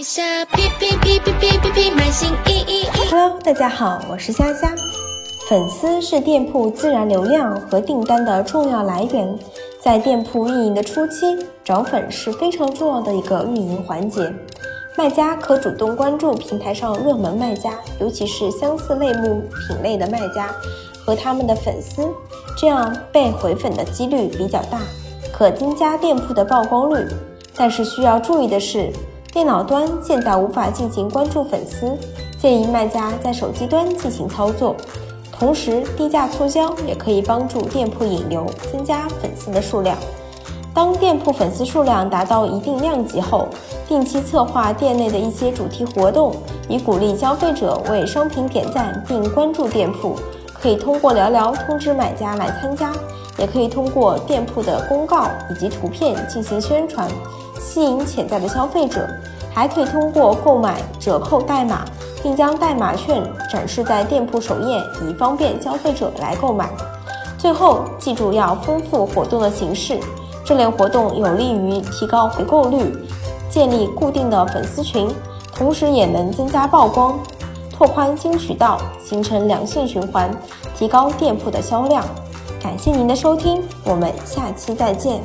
微笑，哔哔哔哔哔哔哔，满心意意意。Hello，大家好，我是虾虾。粉丝是店铺自然流量和订单的重要来源，在店铺运营的初期，找粉是非常重要的一个运营环节。卖家可主动关注平台上热门卖家，尤其是相似类目品类的卖家和他们的粉丝，这样被回粉的几率比较大，可增加店铺的曝光率。但是需要注意的是，电脑端现在无法进行关注粉丝，建议卖家在手机端进行操作。同时，低价促销也可以帮助店铺引流，增加粉丝的数量。当店铺粉丝数量达到一定量级后，定期策划店内的一些主题活动，以鼓励消费者为商品点赞并关注店铺。可以通过聊聊通知买家来参加，也可以通过店铺的公告以及图片进行宣传，吸引潜在的消费者。还可以通过购买折扣代码，并将代码券展示在店铺首页，以方便消费者来购买。最后，记住要丰富活动的形式，这类活动有利于提高回购率，建立固定的粉丝群，同时也能增加曝光，拓宽新渠道，形成良性循环，提高店铺的销量。感谢您的收听，我们下期再见。